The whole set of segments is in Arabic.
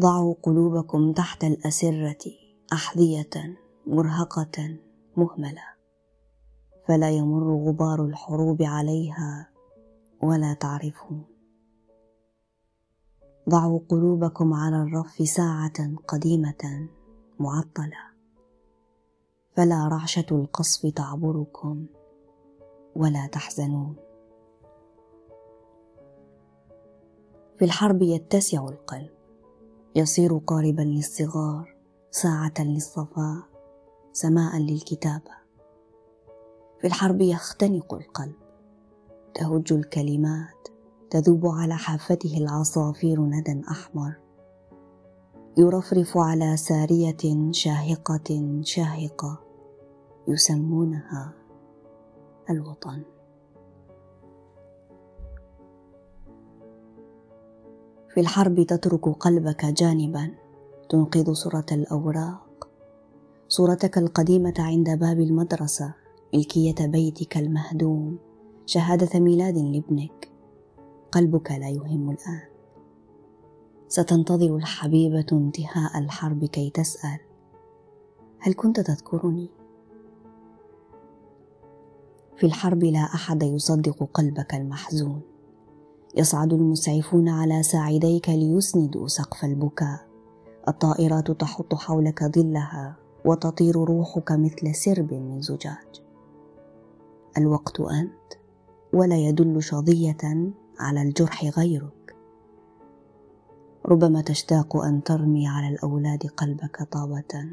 ضعوا قلوبكم تحت الأسرة أحذية مرهقة مهملة. فلا يمر غبار الحروب عليها ولا تعرفون ضعوا قلوبكم على الرف ساعة قديمة معطلة. فلا رعشة القصف تعبركم ولا تحزنون. في الحرب يتسع القلب. يصير قاربا للصغار ساعة للصفاء سماء للكتابة. في الحرب يختنق القلب. تهج الكلمات. تذوب على حافته العصافير ندى أحمر. يرفرف على سارية شاهقة شاهقة يسمونها الوطن. في الحرب تترك قلبك جانبا تنقذ صورة الأوراق. صورتك القديمة عند باب المدرسة ملكية بيتك المهدوم شهادة ميلاد لابنك. قلبك لا يهم الآن. ستنتظر الحبيبة انتهاء الحرب كي تسأل. هل كنت تذكرني؟ في الحرب لا أحد يصدق قلبك المحزون. يصعد المسعفون على ساعديك ليسندوا سقف البكاء. الطائرات تحط حولك ظلها وتطير روحك مثل سرب من زجاج. الوقت أنت ولا يدل شظية على الجرح غيرك. ربما تشتاق أن ترمي على الأولاد قلبك طابة.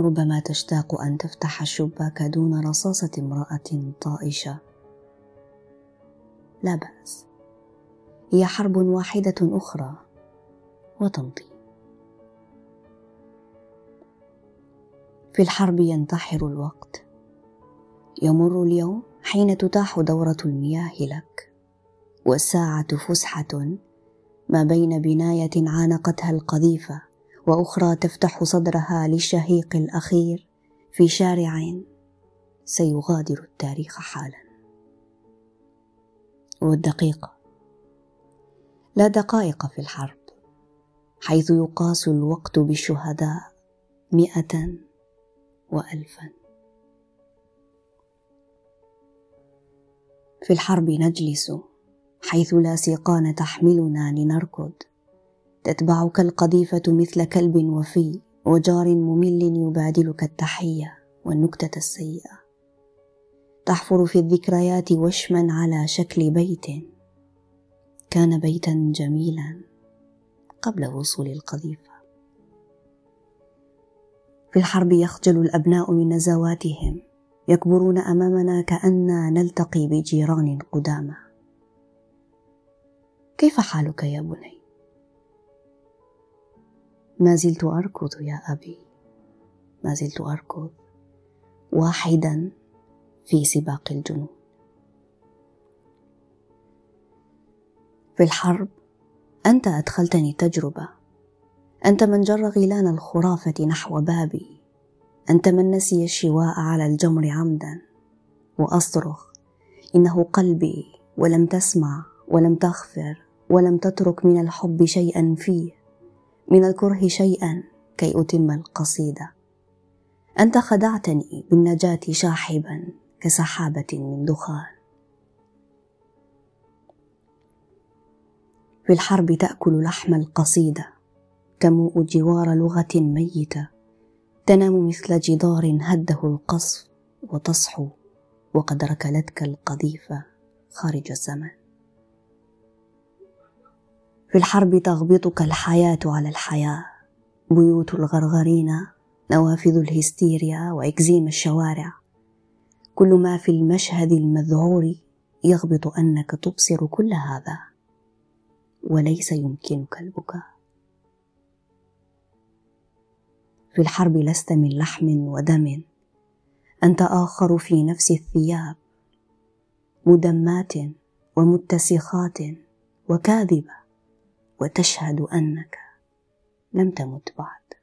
ربما تشتاق أن تفتح الشباك دون رصاصة امرأة طائشة. لا بأس. هي حرب واحدة أخرى وتمضي. في الحرب ينتحر الوقت. يمر اليوم حين تتاح دورة المياه لك والساعة فسحة ما بين بناية عانقتها القذيفة وأخرى تفتح صدرها للشهيق الأخير في شارع سيغادر التاريخ حالا. والدقيقه لا دقائق في الحرب حيث يقاس الوقت بالشهداء مئة والفا. في الحرب نجلس حيث لا سيقان تحملنا لنركض. تتبعك القذيفة مثل كلب وفي وجار ممل يبادلك التحية والنكتة السيئة. تحفر في الذكريات وشما على شكل بيت. كان بيتا جميلا قبل وصول القذيفة. في الحرب يخجل الأبناء من نزواتهم يكبرون أمامنا كانا نلتقي بجيران قدامى. كيف حالك يا بني؟ ما زلت أركض يا أبي. ما زلت أركض. واحدا في سباق الجنون في الحرب أنت أدخلتني تجربة. أنت من جر غيلان الخرافة نحو بابي. أنت من نسي الشواء على الجمر عمدا. وأصرخ إنه قلبي ولم تسمع ولم تغفر ولم تترك من الحب شيئا فيه. من الكره شيئا كي أتم القصيدة. أنت خدعتني بالنجاة شاحبا. كسحابه من دخان. في الحرب تأكل لحم القصيده تموء جوار لغة ميتة تنام مثل جدار هده القصف وتصحو وقد ركلتك القذيفة خارج الزمن. في الحرب تغبطك الحياة على الحياة بيوت الغرغرين نوافذ الهستيريا وإكزيم الشوارع. كل ما في المشهد المذعور يغبط أنك تبصر كل هذا وليس يمكنك البكاء. في الحرب لست من لحم ودم أنت آخر في نفس الثياب مدمات ومتسخات وكاذبة وتشهد أنك لم تمت بعد.